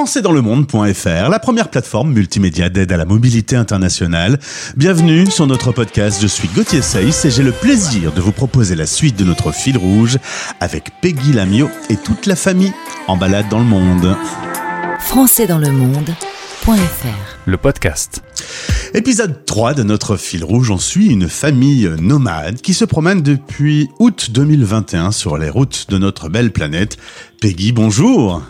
françaisdanslemonde.fr, la première plateforme multimédia d'aide à la mobilité internationale. Bienvenue sur notre podcast. Je suis Gauthier Seyss et j'ai le plaisir de vous proposer la suite de notre fil rouge avec Peggy Lamio et toute la famille en balade dans le monde. françaisdanslemonde.fr le podcast. Épisode 3 de notre fil rouge, on suit une famille nomade qui se promène depuis août 2021 sur les routes de notre belle planète. Peggy, bonjour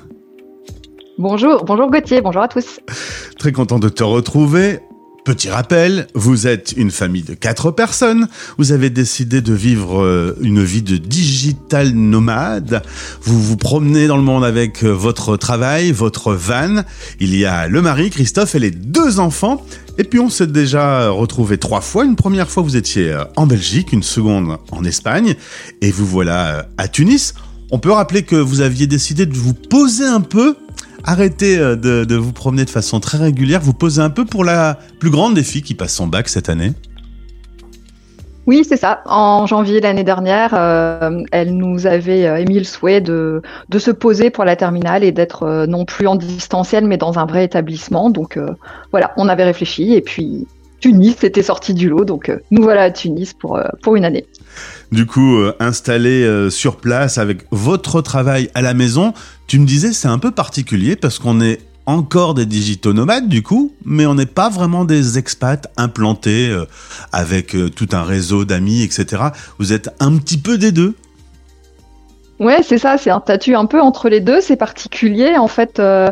Bonjour, bonjour Gauthier, bonjour à tous. Très content de te retrouver. Petit rappel, vous êtes une famille de quatre personnes. Vous avez décidé de vivre euh, une vie de digital nomade. Vous vous promenez dans le monde avec euh, votre travail, votre van. Il y a le mari, Christophe, et les deux enfants. Et puis on s'est déjà retrouvé trois fois. Une première fois, vous étiez euh, en Belgique, une seconde en Espagne, et vous voilà à Tunis. On peut rappeler que vous aviez décidé de vous poser un peu arrêtez euh, de, vous promener de façon très régulière, vous posez un peu pour la plus grande des filles qui passe son bac cette année oui, c'est ça. En janvier l'année dernière, euh, elle nous avait euh, émis le souhait de, de se poser pour la terminale et d'être non plus en distanciel, mais dans un vrai établissement. Donc voilà, on avait réfléchi et puis Tunis était sorti du lot. Donc nous voilà à Tunis pour, pour une année. Du coup, installé sur place avec votre travail à la maison, tu me disais, c'est un peu particulier parce qu'on est encore des digitaux nomades du coup, mais on n'est pas vraiment des expats implantés euh, avec euh, tout un réseau d'amis, etc. Vous êtes un petit peu des deux. Ouais, c'est ça, c'est un statut un peu entre les deux, c'est particulier. En fait, euh,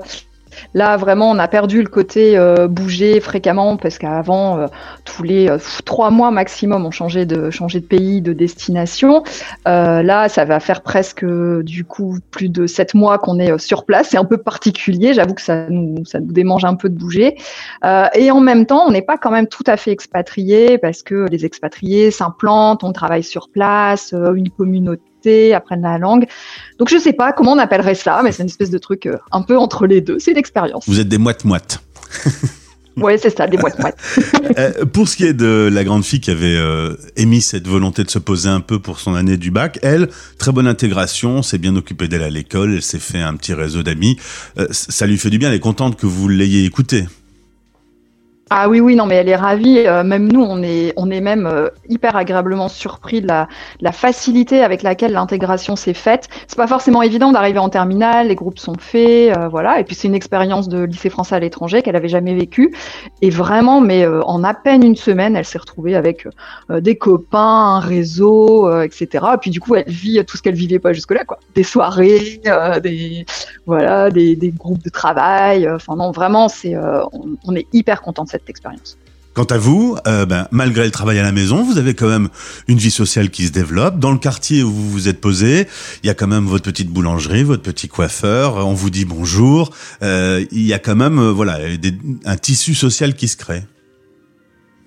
Là, vraiment, on a perdu le côté euh, bouger fréquemment parce qu'avant, euh, tous les euh, trois mois maximum, on changeait de, de pays, de destination. là, ça va faire presque, du coup, plus de sept mois qu'on est sur place. C'est un peu particulier. J'avoue que ça nous, ça nous démange un peu de bouger. et en même temps, on n'est pas quand même tout à fait expatrié parce que les expatriés s'implantent, on travaille sur place, une communauté apprennent la langue. Donc je sais pas comment on appellerait ça, mais c'est une espèce de truc euh, un peu entre les deux. C'est une expérience. Vous êtes des moites-moites. Oui, c'est ça, des moites-moites. Euh, pour ce qui est de la grande fille qui avait euh, émis cette volonté de se poser un peu pour son année du bac, elle, très bonne intégration, s'est bien occupée d'elle à l'école, elle s'est fait un petit réseau d'amis. ça lui fait du bien, elle est contente que vous l'ayez écoutée. Ah oui, oui, non, mais elle est ravie. Euh, même nous, on est, on est même euh, hyper agréablement surpris de la, facilité avec laquelle l'intégration s'est faite. C'est pas forcément évident d'arriver en terminale, les groupes sont faits, euh, voilà. Et puis c'est une expérience de lycée français à l'étranger qu'elle avait jamais vécue. Et vraiment, mais en à peine une semaine, elle s'est retrouvée avec des copains, un réseau, etc. Et puis du coup, elle vit tout ce qu'elle vivait pas jusque-là, quoi. Des soirées, des, voilà, des, des, groupes de travail. Enfin non, vraiment, c'est, on, on, est hyper content de cette Quant à vous, euh, ben, malgré le travail à la maison, vous avez quand même une vie sociale qui se développe. Dans le quartier où vous vous êtes posé, il y a quand même votre petite boulangerie, votre petit coiffeur. On vous dit bonjour. Euh, il y a quand même, euh, voilà, un tissu social qui se crée.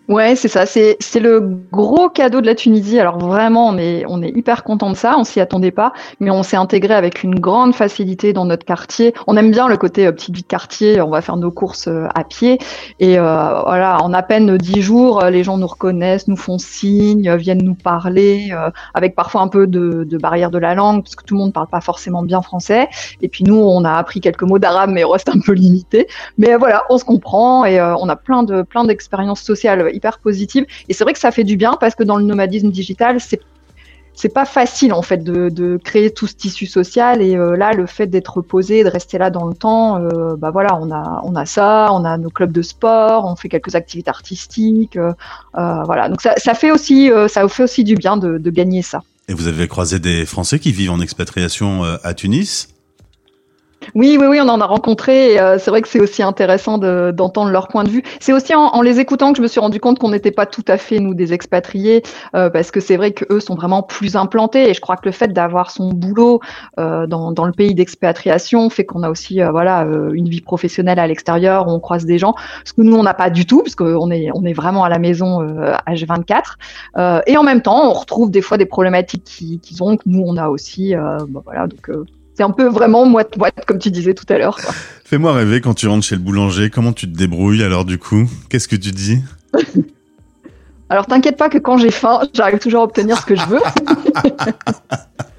Ouais, c'est ça. C'est le gros cadeau de la Tunisie. Alors vraiment, on est on est hyper content de ça. On s'y attendait pas, mais on s'est intégré avec une grande facilité dans notre quartier. On aime bien le côté euh, petite vie de quartier. On va faire nos courses euh, à pied et euh, voilà, en à peine dix jours, les gens nous reconnaissent, nous font signe, viennent nous parler, avec parfois un peu de, barrière de la langue parce que tout le monde parle pas forcément bien français. Et puis nous, on a appris quelques mots d'arabe, mais on reste un peu limité. Mais voilà, on se comprend et on a plein de plein d'expériences sociales hyper positive. Et c'est vrai que ça fait du bien parce que dans le nomadisme digital, c'est c'est pas facile en fait de, de, créer tout ce tissu social. Et euh, là le fait d'être posé de rester là dans le temps euh, bah voilà on a on a ça on a nos clubs de sport on fait quelques activités artistiques euh, voilà. Donc ça, fait aussi ça fait aussi du bien de, gagner ça. Et vous avez croisé des Français qui vivent en expatriation à Tunis oui, oui, oui, on en a rencontré. Euh, c'est vrai que c'est aussi intéressant d'entendre leur point de vue. C'est aussi en, en, les écoutant que je me suis rendu compte qu'on n'était pas tout à fait nous des expatriés, euh, parce que c'est vrai qu'eux sont vraiment plus implantés. Et je crois que le fait d'avoir son boulot euh, dans, dans, le pays d'expatriation fait qu'on a aussi, euh, voilà, euh, une vie professionnelle à l'extérieur, où on croise des gens, ce que nous on n'a pas du tout, parce qu'on est, on est vraiment à la maison H24. et en même temps, on retrouve des fois des problématiques qu'ils ont que nous on a aussi. Bah, voilà, donc c'est un peu vraiment moite-moite, comme tu disais tout à l'heure. Fais-moi rêver quand tu rentres chez le boulanger. Comment tu te débrouilles alors du coup? Qu'est-ce que tu dis? Alors t'inquiète pas que quand j'ai faim, j'arrive toujours à obtenir ce que je veux.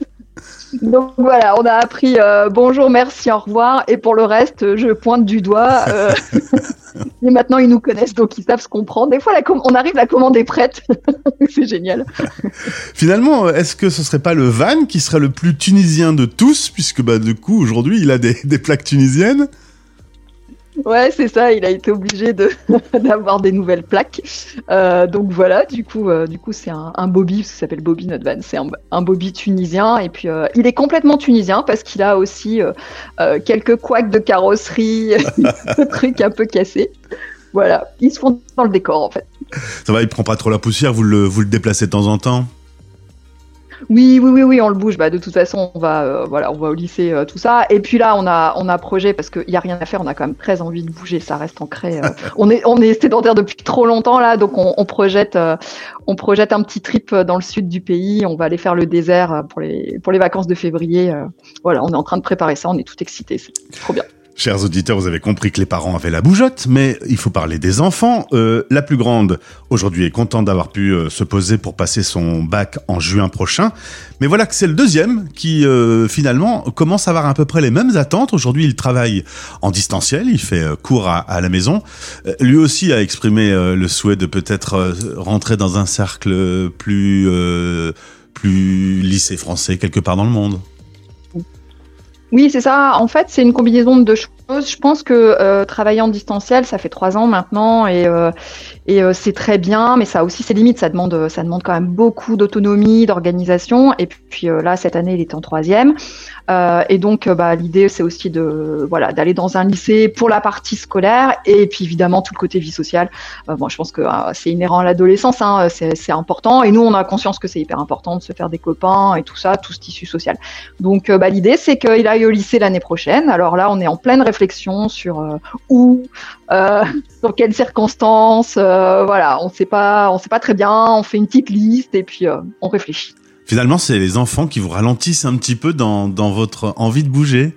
Donc voilà, on a appris euh, bonjour, merci, au revoir. Et pour le reste, je pointe du doigt. Euh, et maintenant, ils nous connaissent, donc ils savent ce qu'on prend. Des fois, on arrive, la commande est prête. c'est génial. Finalement, est-ce que ce serait pas le van qui serait le plus tunisien de tous, puisque bah, du coup, aujourd'hui, il a des plaques tunisiennes? Ouais, c'est ça. Il a été obligé d'avoir des nouvelles plaques. Euh, donc voilà. Du coup, euh, c'est un, Bobby, ça s'appelle Bobby notre. C'est un, Bobby tunisien. Et puis, euh, il est complètement tunisien parce qu'il a aussi quelques couacs de carrosserie, des trucs un peu cassés. Voilà. Ils se font dans le décor en fait. Ça va. Il prend pas trop la poussière. Vous le déplacez de temps en temps? Oui, oui, oui, oui, on le bouge. Bah, de toute façon, on va, euh, voilà, on va au lycée, euh, tout ça. Et puis là, on a, on a projet parce qu'il y a rien à faire. On a quand même très envie de bouger. Ça reste ancré. Euh. on est, on est sédentaire depuis trop longtemps là, donc on, on projette, on projette un petit trip dans le sud du pays. On va aller faire le désert pour les, pour les vacances de février. voilà, on est en train de préparer ça. On est tout excités. C'est trop bien. Chers auditeurs, vous avez compris que les parents avaient la bougeotte, mais il faut parler des enfants. Euh, la plus grande, aujourd'hui, est contente d'avoir pu euh, se poser pour passer son bac en juin prochain. Mais voilà que c'est le deuxième qui, euh, finalement, commence à avoir à peu près les mêmes attentes. Aujourd'hui, il travaille en distanciel, il fait euh, cours à, à, la maison. Euh, lui aussi a exprimé le souhait de peut-être rentrer dans un cercle plus, plus lycée français quelque part dans le monde. Oui, c'est ça. En fait, c'est une combinaison de deux choses. Je pense que euh, travailler en distanciel, ça fait trois ans maintenant et, euh, euh, c'est très bien, mais ça a aussi ses limites. Ça demande, ça demande quand même beaucoup d'autonomie, d'organisation. Et puis là, cette année, il est en troisième. et donc, bah, l'idée, c'est aussi de voilà d'aller dans un lycée pour la partie scolaire et puis évidemment tout le côté vie sociale. bon, je pense que c'est inhérent à l'adolescence, hein, c'est important. Et nous, on a conscience que c'est hyper important de se faire des copains et tout ça, tout ce tissu social. Donc, bah, l'idée, c'est qu'il au lycée l'année prochaine. Alors là, on est en pleine réflexion sur euh, où, euh, dans quelles circonstances. Euh, voilà, on sait pas, on sait pas très bien. On fait une petite liste et puis on réfléchit. Finalement, c'est les enfants qui vous ralentissent un petit peu dans, dans votre envie de bouger.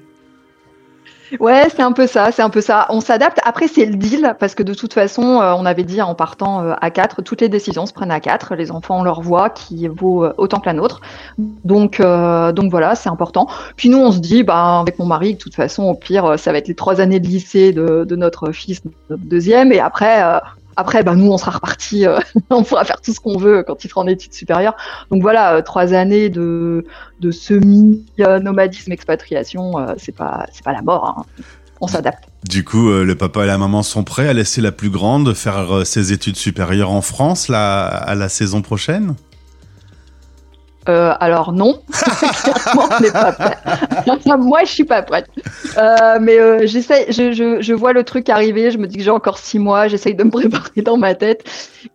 Ouais, c'est un peu ça, c'est un peu ça. On s'adapte. Après, c'est le deal parce que de toute façon, euh, on avait dit en partant euh, à quatre, toutes les décisions se prennent à quatre. Les enfants ont leur voix qui vaut euh, autant que la nôtre. Donc, donc voilà, c'est important. Puis nous, on se dit, bah, avec mon mari, de toute façon, au pire, ça va être les trois années de lycée de, de notre fils, notre deuxième, et après, après, bah, nous, on sera reparti, euh, on pourra faire tout ce qu'on veut quand il sera en études supérieures. Donc voilà, euh, trois années de, de semi-nomadisme expatriation, euh, c'est pas, c'est pas la mort. Hein. On s'adapte. Du coup, le papa et la maman sont prêts à laisser la plus grande faire ses études supérieures en France là, à la saison prochaine? Euh, alors non, clairement on n'est pas prêt. Moi je suis pas prête. Euh, mais euh, j'essaie, je, je, je, vois le truc arriver. Je me dis que j'ai encore six mois. J'essaye de me préparer dans ma tête.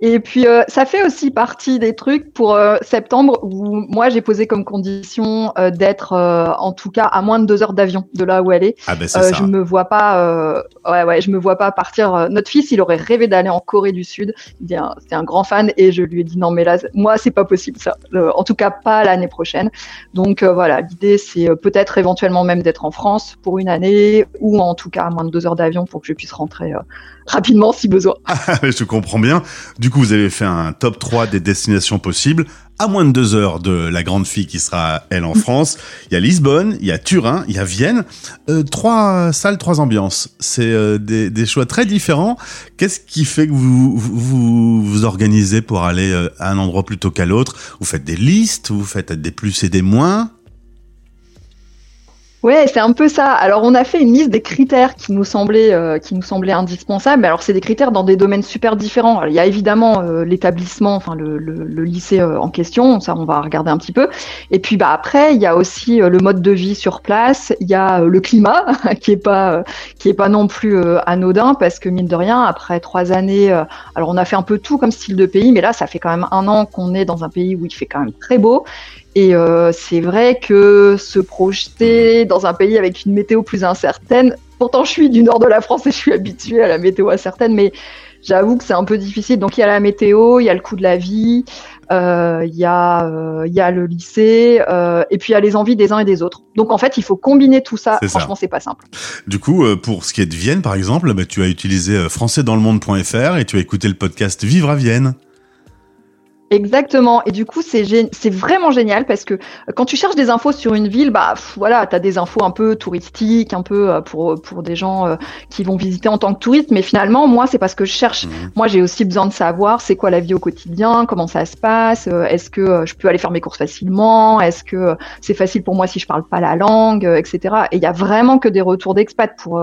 Et puis ça fait aussi partie des trucs pour septembre où moi j'ai posé comme condition d'être en tout cas à moins de deux heures d'avion de là où elle est. Ah ben c'est ça. Je me vois pas. ouais ouais, je me vois pas partir. Notre fils il aurait rêvé d'aller en Corée du Sud. C'est un, un, grand fan et je lui ai dit non mais là moi c'est pas possible ça. en tout cas pas l'année prochaine. Donc euh, voilà, l'idée c'est euh, peut-être éventuellement même d'être en France pour une année ou en tout cas à moins de deux heures d'avion pour que je puisse rentrer euh, rapidement si besoin. je comprends bien. Du coup, vous avez fait un top 3 des destinations possibles à moins de deux heures de la grande fille qui sera elle en France. Il y a Lisbonne, il y a Turin, il y a Vienne. Euh, trois salles, trois ambiances. C'est euh, des, des, choix très différents. Qu'est-ce qui fait que vous vous, vous organisez pour aller euh, à un endroit plutôt qu'à l'autre? Vous faites des listes, vous faites des plus et des moins? Ouais, c'est un peu ça. Alors, on a fait une liste des critères qui nous semblaient, euh, qui nous semblaient indispensables. Alors, c'est des critères dans des domaines super différents. Alors, il y a évidemment euh, l'établissement, enfin le, le, le lycée euh, en question. Ça, on va regarder un petit peu. Et puis, bah après, il y a aussi le mode de vie sur place. Il y a le climat qui est pas, qui est pas non plus anodin parce que mine de rien, après trois années, alors on a fait un peu tout comme style de pays, mais là, ça fait quand même un an qu'on est dans un pays où il fait quand même très beau. Et euh, c'est vrai que se projeter dans un pays avec une météo plus incertaine, pourtant je suis du nord de la France et je suis habituée à la météo incertaine, mais j'avoue que c'est un peu difficile. Donc il y a la météo, il y a le coût de la vie, euh, il, y a, euh, il y a le lycée, euh, et puis il y a les envies des uns et des autres. Donc en fait, il faut combiner tout ça. Franchement, c'est pas simple. Du coup, euh, pour ce qui est de Vienne, par exemple, bah, tu as utilisé françaisdanslemonde.fr et tu as écouté le podcast Vivre à Vienne. Exactement. Et du coup, c'est c'est vraiment génial parce que euh, quand tu cherches des infos sur une ville, bah voilà, tu as des infos un peu touristiques, un peu euh, pour pour des gens euh, qui vont visiter en tant que touristes, mais finalement, moi, c'est parce que je cherche. Mmh. Moi, j'ai aussi besoin de savoir c'est quoi la vie au quotidien, comment ça se passe, est-ce que je peux aller faire mes courses facilement, est-ce que c'est facile pour moi si je parle pas la langue, etc. Et il y a vraiment que des retours d'expats pour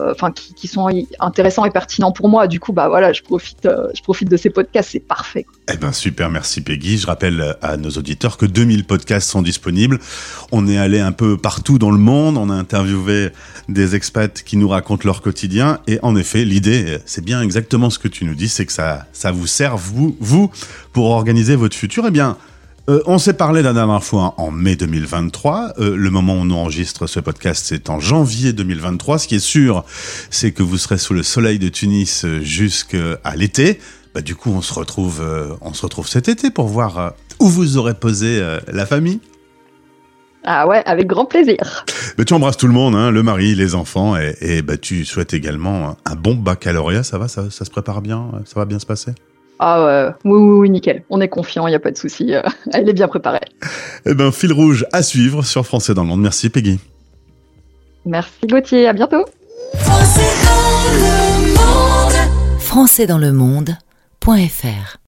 euh, enfin qui, sont intéressants et pertinents pour moi. Du coup, bah voilà, je profite, euh, je profite de ces podcasts, c'est parfait. Eh ben super, merci Peggy. Je rappelle à nos auditeurs que 2000 podcasts sont disponibles. On est allé un peu partout dans le monde, on a interviewé des expats qui nous racontent leur quotidien et en effet, l'idée, c'est bien exactement ce que tu nous dis, c'est que ça, ça vous sert vous, vous pour organiser votre futur. Eh bien, euh, on s'est parlé la dernière fois en mai 2023. Euh, le moment où on enregistre ce podcast, c'est en janvier 2023. Ce qui est sûr, c'est que vous serez sous le soleil de Tunis euh, jusqu'à l'été. Bah, du coup, on se retrouve, on se retrouve cet été pour voir où vous aurez posé la famille. Ah ouais, avec grand plaisir. Bah, tu embrasses tout le monde, hein, le mari, les enfants, et, bah, tu souhaites également un bon baccalauréat. Ça va, ça se prépare bien, ça va bien se passer? Ah ouais, oui, oui, oui, nickel. On est confiant, il n'y a pas de souci. Euh, elle est bien préparée. Eh ben, fil rouge à suivre sur Français dans le monde. Merci Peggy. Merci Gauthier, à bientôt. Français dans le monde.